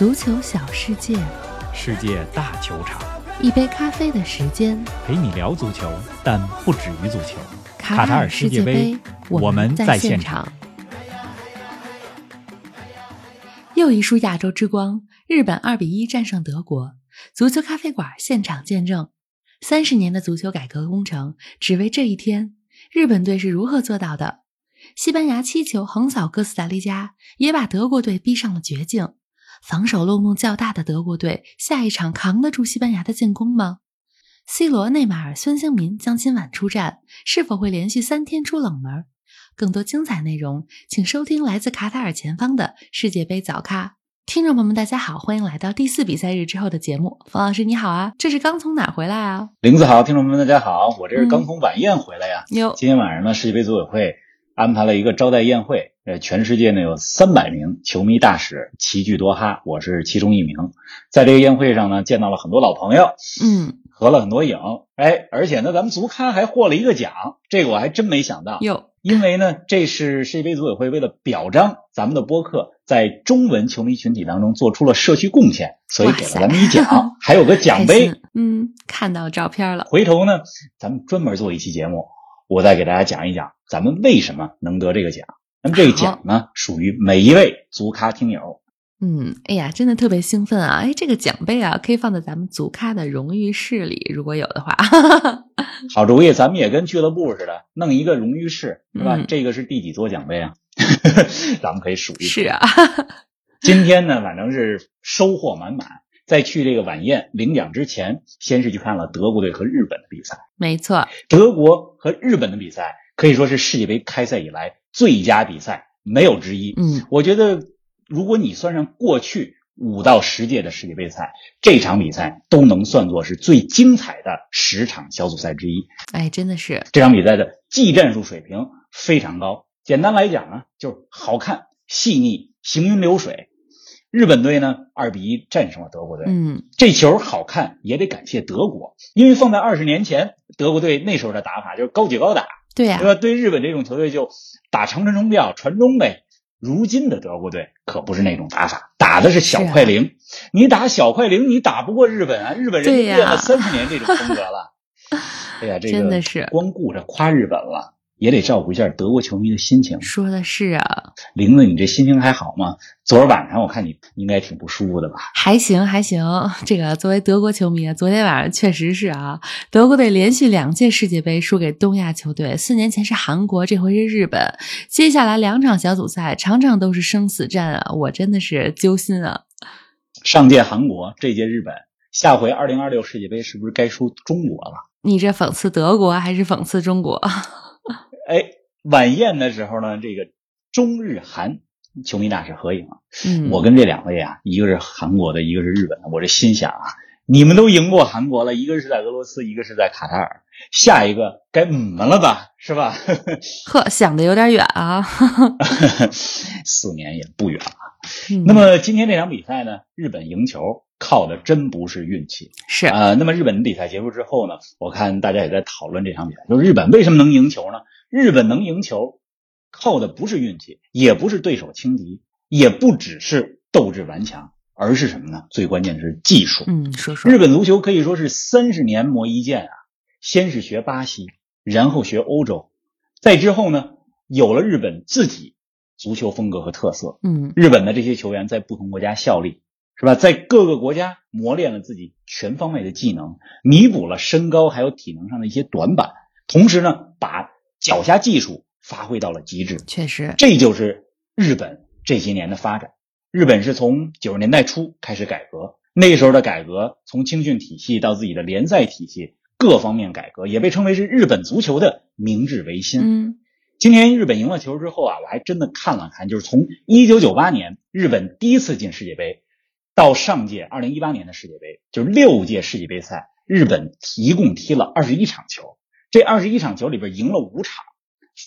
足球小世界，世界大球场，一杯咖啡的时间。陪你聊足球，但不止于足球。卡塔尔世界杯，我们在现场。又一束亚洲之光，日本二比一战胜德国。足球咖啡馆现场见证三十年的足球改革工程，只为这一天。日本队是如何做到的？西班牙七球横扫哥斯达黎加，也把德国队逼上了绝境。防守漏洞较大的德国队，下一场扛得住西班牙的进攻吗？C 罗、内马尔、孙兴民将今晚出战，是否会连续三天出冷门？更多精彩内容，请收听来自卡塔尔前方的世界杯早咖。听众朋友们，大家好，欢迎来到第四比赛日之后的节目。冯老师你好啊，这是刚从哪儿回来啊？林子好，听众朋友们大家好，我这是刚从晚宴回来呀。哟，今天晚上呢，世界杯组委会安排了一个招待宴会，呃，全世界呢有三百名球迷大使齐聚多哈，我是其中一名。在这个宴会上呢，见到了很多老朋友，嗯，合了很多影，哎，而且呢，咱们足咖还获了一个奖，这个我还真没想到。哟，因为呢，这是世界杯组委会为了表彰咱们的播客在中文球迷群体当中做出了社区贡献，所以给了咱们一奖，还有个奖杯。嗯，看到照片了。回头呢，咱们专门做一期节目，我再给大家讲一讲咱们为什么能得这个奖。那么这个奖呢，属于每一位足咖听友。嗯，哎呀，真的特别兴奋啊！哎，这个奖杯啊，可以放在咱们足咖的荣誉室里，如果有的话。好主意，咱们也跟俱乐部似的，弄一个荣誉室，是吧？这个是第几座奖杯啊？咱们可以数一数。是啊。今天呢，反正是收获满满。在去这个晚宴领奖之前，先是去看了德国队和日本的比赛。没错，德国和日本的比赛可以说是世界杯开赛以来最佳比赛，没有之一。嗯，我觉得。如果你算上过去五到十届的世界杯赛，这场比赛都能算作是最精彩的十场小组赛之一。哎，真的是这场比赛的技战术水平非常高。简单来讲呢，就是好看、细腻、行云流水。日本队呢，二比一战胜了德国队。嗯，这球好看也得感谢德国，因为放在二十年前，德国队那时候的打法就是高举高打，对呀，对吧？对日本这种球队就打长传中调、传中呗。如今的德国队可不是那种打法，打的是小快灵。你打小快灵，你打不过日本啊！日本人练了三十年这种风格了。哎呀，这个 真的是光顾着夸日本了。也得照顾一下德国球迷的心情。说的是啊，玲子，你这心情还好吗？昨儿晚上我看你应该挺不舒服的吧？还行还行。这个作为德国球迷，昨天晚上确实是啊，德国队连续两届世界杯输给东亚球队，四年前是韩国，这回是日本。接下来两场小组赛，场场都是生死战啊！我真的是揪心啊。上届韩国，这届日本，下回二零二六世界杯是不是该输中国了？你这讽刺德国还是讽刺中国？哎，晚宴的时候呢，这个中日韩球迷大使合影。嗯，我跟这两位啊，一个是韩国的，一个是日本的。我这心想啊，你们都赢过韩国了，一个是在俄罗斯，一个是在卡塔尔，下一个该你们了吧，是吧？呵，想的有点远啊。四年也不远啊。那么今天这场比赛呢，日本赢球靠的真不是运气，是啊。那么日本的比赛结束之后呢，我看大家也在讨论这场比赛，就是日本为什么能赢球呢？日本能赢球，靠的不是运气，也不是对手轻敌，也不只是斗志顽强，而是什么呢？最关键的是技术。嗯，说说日本足球可以说是三十年磨一剑啊，先是学巴西，然后学欧洲，再之后呢，有了日本自己。足球风格和特色，嗯，日本的这些球员在不同国家效力，是吧？在各个国家磨练了自己全方位的技能，弥补了身高还有体能上的一些短板，同时呢，把脚下技术发挥到了极致。确实，这就是日本这些年的发展。日本是从九十年代初开始改革，那时候的改革从青训体系到自己的联赛体系，各方面改革也被称为是日本足球的明治维新。嗯。今天日本赢了球之后啊，我还真的看了看，就是从一九九八年日本第一次进世界杯，到上届二零一八年的世界杯，就是六届世界杯赛，日本一共踢了二十一场球。这二十一场球里边赢了五场，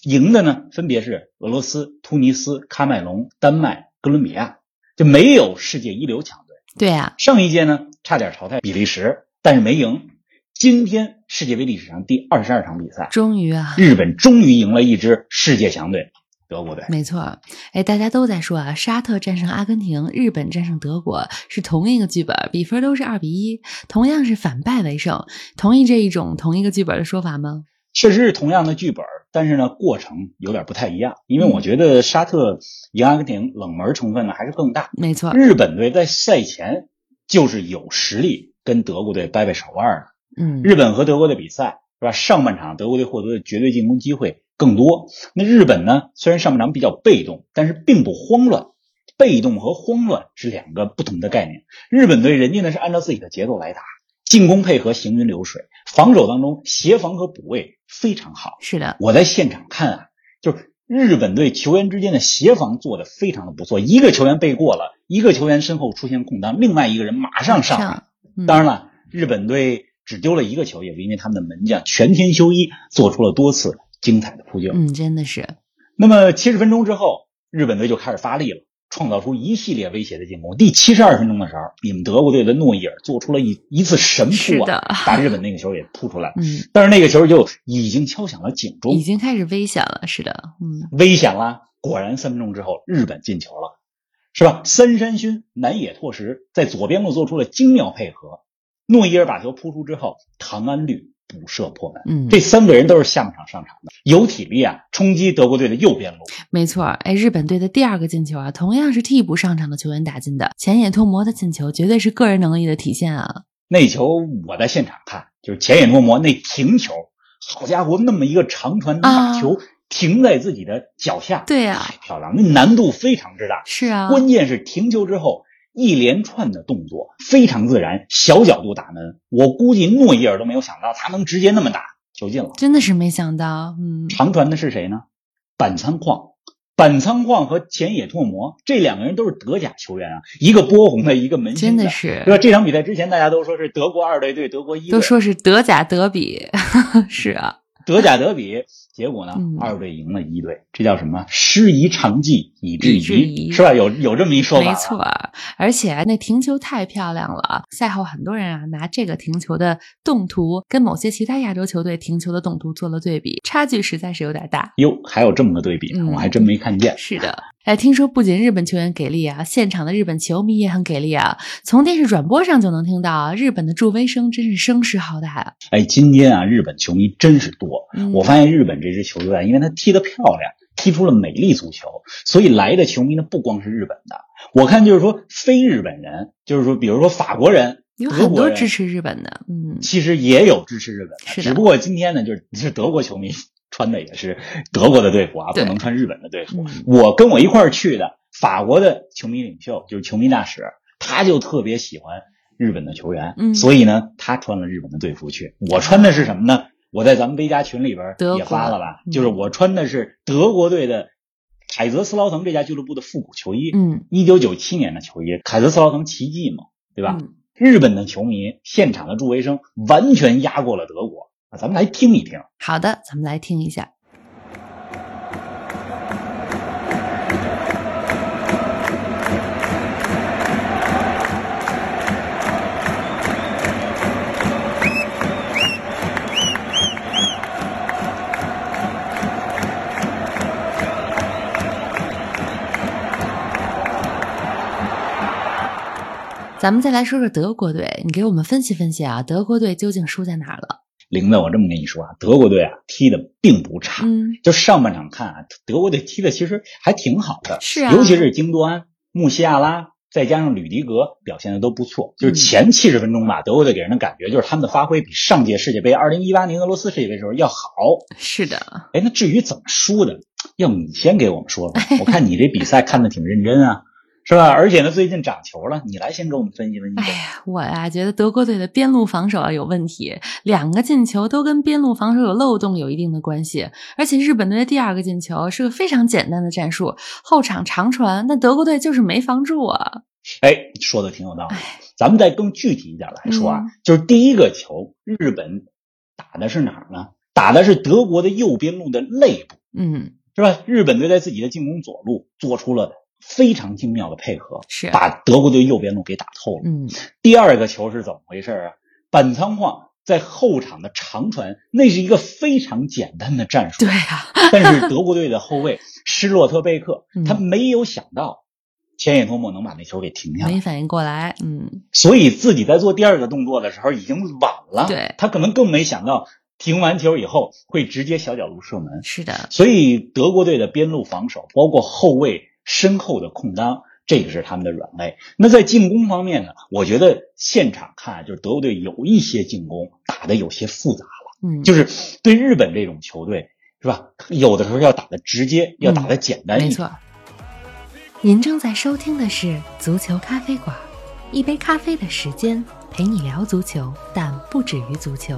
赢的呢分别是俄罗斯、突尼斯、喀麦隆、丹麦、哥伦比亚，就没有世界一流强队。对啊，上一届呢差点淘汰比利时，但是没赢。今天世界杯历史上第二十二场比赛，终于啊，日本终于赢了一支世界强队，德国队。没错，哎，大家都在说啊，沙特战胜阿根廷，日本战胜德国是同一个剧本，比分都是二比一，同样是反败为胜，同意这一种同一个剧本的说法吗？确实是同样的剧本，但是呢，过程有点不太一样。因为我觉得沙特赢阿根廷冷门成分呢还是更大。没错，日本队在赛前就是有实力跟德国队掰掰手腕的。嗯，日本和德国的比赛是吧？上半场德国队获得的绝对进攻机会更多。那日本呢，虽然上半场比较被动，但是并不慌乱。被动和慌乱是两个不同的概念。日本队人家呢是按照自己的节奏来打。进攻配合行云流水，防守当中协防和补位非常好。是的，我在现场看啊，就是日本队球员之间的协防做的非常的不错。一个球员背过了，一个球员身后出现空当，另外一个人马上上来。嗯、当然了，日本队只丢了一个球，也是因为他们的门将全天修一做出了多次精彩的扑救。嗯，真的是。那么七十分钟之后，日本队就开始发力了。创造出一系列威胁的进攻。第七十二分钟的时候，你们德国队的诺伊尔做出了一一次神扑啊，把日本那个球也扑出来。嗯，但是那个球就已经敲响了警钟，已经开始危险了。是的，嗯，危险了。果然，三分钟之后，日本进球了，是吧？三山勋、南野拓实在左边路做出了精妙配合，诺伊尔把球扑出之后，唐安绿补射破门。嗯，这三个人都是下半场上场的，有体力啊，冲击德国队的右边路。没错，哎，日本队的第二个进球啊，同样是替补上场的球员打进的。前野拓磨的进球绝对是个人能力的体现啊！那球我在现场看，就是前野拓磨那停球，好家伙，那么一个长传能把球停在自己的脚下，啊对呀、太漂亮，那难度非常之大。是啊，关键是停球之后一连串的动作非常自然，小角度打门，我估计诺伊尔都没有想到他能直接那么打球进了。真的是没想到，嗯，长传的是谁呢？板仓矿。板仓矿和前野拓磨这两个人都是德甲球员啊，一个波鸿的，一个门兴真的是，对吧？这场比赛之前大家都说是德国二队对德国一队，都说是德甲德比，是啊，德甲德比，结果呢，嗯二队赢了一队，这叫什么？师夷长技以制以制夷是吧？有有这么一说法，没错。而且那停球太漂亮了，赛后很多人啊拿这个停球的动图跟某些其他亚洲球队停球的动图做了对比，差距实在是有点大。哟，还有这么个对比，嗯我还真没看见。是的，哎，听说不仅日本球员给力啊，现场的日本球迷也很给力啊。从电视转播上就能听到啊，日本的助威声真是声势浩大啊。哎，今天啊，日本球迷真是多。嗯我发现日本这支球队啊，因为他踢得漂亮，踢出了美丽足球，所以来的球迷呢不光是日本的，我看就是说非日本人，就是说比如说法国人、有德国人很多支持日本的，嗯，其实也有支持日本是的只不过今天呢，就是是德国球迷穿的也是德国的队服啊，不能穿日本的队服。嗯我跟我一块儿去的法国的球迷领袖就是球迷大使，他就特别喜欢日本的球员，嗯所以呢，他穿了日本的队服去。我穿的是什么呢？我在咱们微加群里边也发了吧，嗯就是我穿的是德国队的凯泽斯劳滕这家俱乐部的复古球衣，嗯，一九九七年的球衣，凯泽斯劳滕奇迹嘛，对吧？嗯日本的球迷现场的助威声完全压过了德国啊！咱们来听一听。好的，咱们来听一下。咱们再来说说德国队，你给我们分析分析啊，德国队究竟输在哪儿了？玲子，我这么跟你说啊，德国队啊踢的并不差，嗯，就上半场看啊，德国队踢的其实还挺好的，是啊尤其是京多安、穆西亚拉，再加上吕迪格表现的都不错。就是嗯前七十分钟吧，德国队给人的感觉就是他们的发挥比上届世界杯二零一八年俄罗斯世界杯时候要好。是的，哎，那至于怎么输的，要不你先给我们说说。我看你这比赛看的挺认真啊，是吧？而且呢，最近涨球了，你来先给我们分析分析。哎呀，我呀觉得德国队的边路防守啊有问题，两个进球都跟边路防守有漏洞有一定的关系。而且日本队的第二个进球是个非常简单的战术，后场长传，但德国队就是没防住啊。哎，说的挺有道理哎。咱们再更具体一点来说啊，嗯就是第一个球，日本打的是哪儿呢？打的是德国的右边路的肋部，嗯，是吧？日本队在自己的进攻左路做出了非常精妙的配合，是把德国队右边路给打透了。嗯第二个球是怎么回事啊？板仓晃在后场的长传，那是一个非常简单的战术。对啊，但是德国队的后卫施洛特贝克嗯，他没有想到前野拓磨能把那球给停下来没，反应过来，嗯，所以自己在做第二个动作的时候已经晚了。对他可能更没想到停完球以后会直接小角度射门。是的，所以德国队的边路防守，包括后卫身后的空当，这个是他们的软肋。那在进攻方面呢，我觉得现场看就是德国队有一些进攻打得有些复杂了，嗯，就是对日本这种球队是吧？有的时候要打得直接，要打得简单一点。没错。您正在收听的是《足球咖啡馆》，一杯咖啡的时间陪你聊足球，但不止于足球。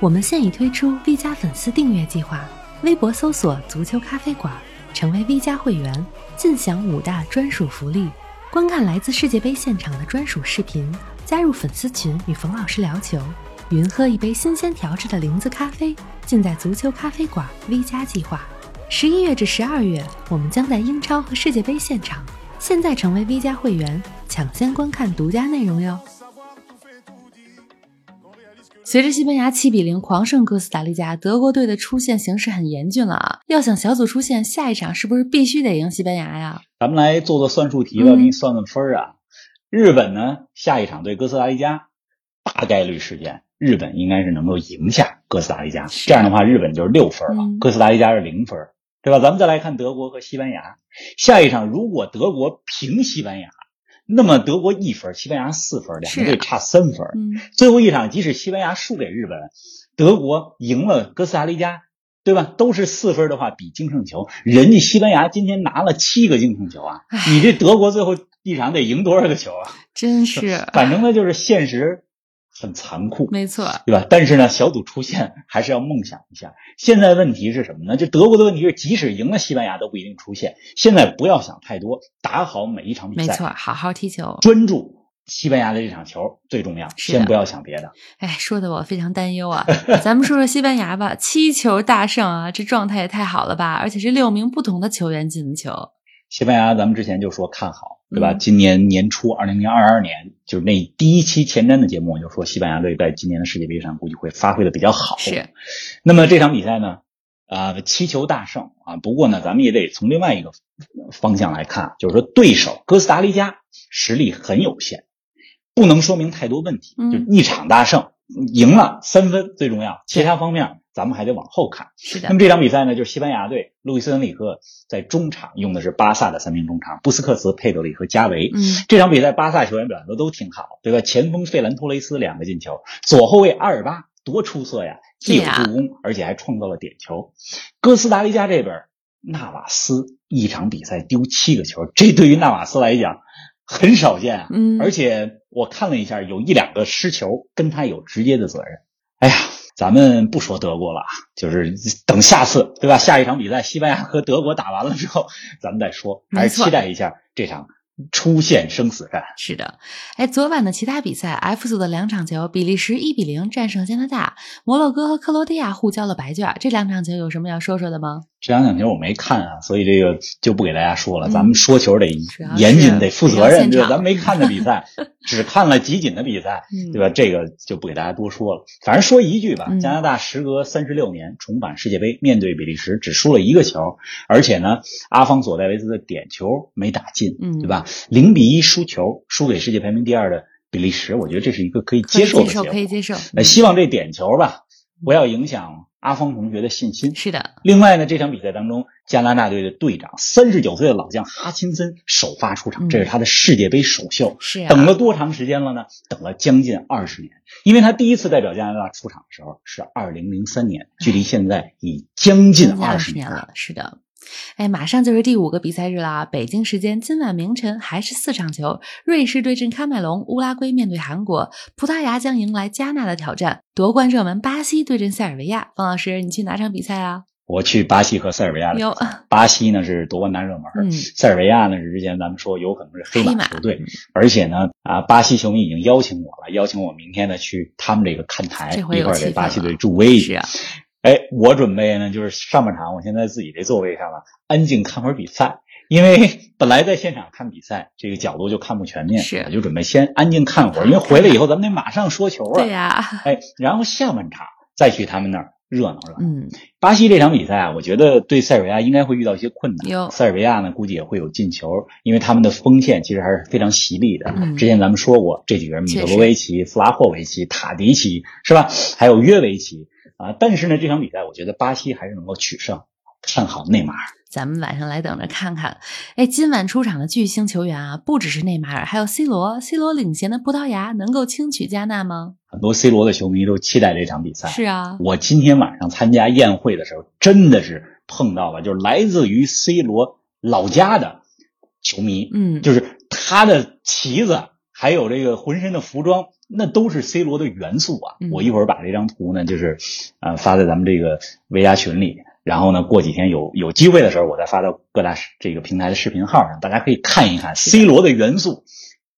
我们现已推出 V 加粉丝订阅计划，微博搜索“足球咖啡馆”，成为 V 加会员，尽享五大专属福利：观看来自世界杯现场的专属视频，加入粉丝群与冯老师聊球，云喝一杯新鲜调制的零子咖啡，尽在足球咖啡馆 V 加计划。十一月至十二月，我们将在英超和世界杯现场。现在成为 V 加会员，抢先观看独家内容哟。随着西班牙七比零狂胜哥斯达黎加，德国队的出线形势很严峻了啊！要想小组出线，下一场是不是必须得赢西班牙呀？咱们来做做算术题吧，嗯给你算算分儿啊。日本呢，下一场对哥斯达黎加，大概率事件，日本应该是能够赢下哥斯达黎加。这样的话，日本就是六分了，嗯哥斯达黎加是零分，对吧？咱们再来看德国和西班牙，下一场如果德国平西班牙，那么德国一分，西班牙四分，两个队差三分。嗯，最后一场，即使西班牙输给日本，德国赢了哥斯达黎加，对吧？都是四分的话，比净胜球，人家西班牙今天拿了七个净胜球啊，你这德国最后一场得赢多少个球啊？真是 反正呢，就是现实很残酷，没错。对吧？但是呢，小组出线还是要梦想一下。现在问题是什么呢？就德国的问题是，即使赢了西班牙都不一定出线。现在不要想太多，打好每一场比赛，没错，好好踢球。专注西班牙的这场球最重要，先不要想别的。哎，说的我非常担忧啊！咱们说说西班牙吧，七球大胜啊，这状态也太好了吧！而且是六名不同的球员进的球。西班牙，咱们之前就说看好，对吧？嗯今年年初，二零零二二年，就是那第一期前瞻的节目，我就说西班牙队在今年的世界杯上估计会发挥的比较好。是，那么这场比赛呢，啊、七球大胜啊。不过呢，咱们也得从另外一个方向来看，就是说对手哥斯达黎加实力很有限，不能说明太多问题。嗯就一场大胜，赢了三分最重要，其他方面咱们还得往后看。是的那么，这场比赛呢，就是西班牙队路易斯恩里克在中场用的是巴萨的三名中场，布斯克茨、佩德里和加维。嗯，这场比赛巴萨球员表现的都挺好，对吧？前锋费兰托雷斯两个进球，左后卫阿尔巴多出色呀，既有助攻，而且还创造了点球。哥斯达黎加这边，纳瓦斯一场比赛丢七个球，这对于纳瓦斯来讲很少见啊。嗯而且我看了一下，有一两个失球跟他有直接的责任。哎呀，咱们不说德国了啊，就是等下次，对吧？下一场比赛，西班牙和德国打完了之后，咱们再说，还是期待一下这场出现生死战。是的。哎，昨晚的其他比赛，F 组的两场球，比利时一比零战胜加拿大，摩洛哥和克罗地亚互交了白卷。这两场球有什么要说说的吗？这两场球我没看啊，所以这个就不给大家说了。嗯咱们说球得严谨，得负责任，对吧？不要现场咱没看的比赛，只看了集锦的比赛，嗯对吧？这个就不给大家多说了。反正说一句吧，嗯加拿大时隔三十六年重返世界杯，面对比利时只输了一个球，而且呢，阿方索戴维斯的点球没打进，嗯对吧？零比一输球，输给世界排名第二的比利时，我觉得这是一个可以接受，的结果可。以接受。那希望这点球吧，不要影响阿方同学的信心。是的，另外呢，这场比赛当中，加拿大队的队长三十九岁的老将哈钦森首发出场，嗯这是他的世界杯首秀。是啊，等了多长时间了呢？等了将近二十年，因为他第一次代表加拿大出场的时候是二零零三年，距离现在已将近二。十年了，是的。哎，马上就是第五个比赛日啦！北京时间今晚凌晨还是四场球：瑞士对阵喀麦隆，乌拉圭面对韩国，葡萄牙将迎来加纳的挑战，夺冠热门巴西对阵塞尔维亚。方老师，你去哪场比赛啊？我去巴西和塞尔维亚的比有赛，巴西呢是夺冠大热门，嗯塞尔维亚呢是之前咱们说有可能是黑黑马马球队，而且呢啊，巴西球迷已经邀请我了，邀请我明天呢去他们这个看台这一块给巴西队助威。是啊，哎，我准备呢，就是上半场，我先在自己这座位上了，安静看会儿比赛。因为本来在现场看比赛，这个角度就看不全面，是我就准备先安静看会儿，因为回来以后咱们得马上说球啊。对呀、哎，然后下半场再去他们那儿热闹热闹。嗯，巴西这场比赛啊，我觉得对塞尔维亚应该会遇到一些困难。有塞尔维亚呢，估计也会有进球，因为他们的锋线其实还是非常犀利的。嗯之前咱们说过，这几个人米确实特罗维奇、弗拉霍维奇、塔迪奇是吧？还有约维奇啊。但是呢，这场比赛我觉得巴西还是能够取胜，看好内马尔。咱们晚上来等着看看。哎，今晚出场的巨星球员啊，不只是内马尔，还有 C 罗。C 罗领衔的葡萄牙能够轻取加纳吗？很多 C 罗的球迷都期待这场比赛。是啊，我今天晚上参加宴会的时候，真的是碰到了，就是来自于 C 罗老家的球迷，嗯，就是他的旗子，还有这个浑身的服装，那都是 C 罗的元素啊。嗯我一会儿把这张图呢，就是呃发在咱们这个微家群里，然后呢，过几天有有机会的时候，我再发到各大这个平台的视频号上，大家可以看一看 C 罗的元素。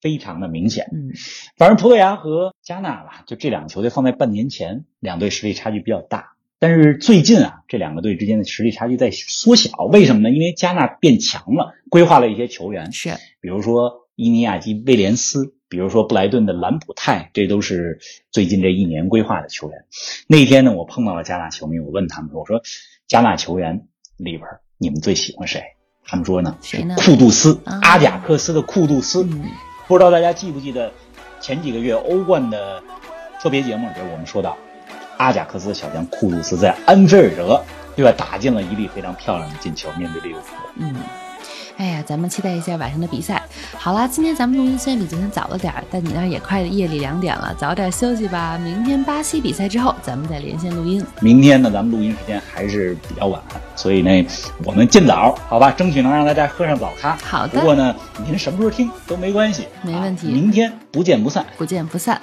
非常的明显，嗯，反正葡萄牙和加纳吧，就这两个球队放在半年前，两队实力差距比较大。但是最近啊，这两个队之间的实力差距在缩小，为什么呢？因为加纳变强了，规划了一些球员，是，比如说伊尼亚基威廉斯，比如说布莱顿的兰普泰，这都是最近这一年规划的球员。那天呢，我碰到了加纳球迷，我问他们说：“我说加纳球员里边你们最喜欢谁？”他们说呢，谁呢库杜斯，啊阿贾克斯的库杜斯。嗯，不知道大家记不记得前几个月欧冠的特别节目里边，我们说到阿贾克斯小将库杜斯在安菲尔德对吧打进了一粒非常漂亮的进球，面对利物浦。嗯，哎呀，咱们期待一下晚上的比赛。好啦，今天咱们录音虽然比昨天早了点儿，但你那儿也快夜里两点了，早点休息吧。明天巴西比赛之后，咱们再连线录音。明天呢，咱们录音时间还是比较晚，所以呢，我们尽早，好吧，争取能让大家喝上早咖。好的不过呢，您什么时候听都没关系，没问题啊明天不见不散。不见不散。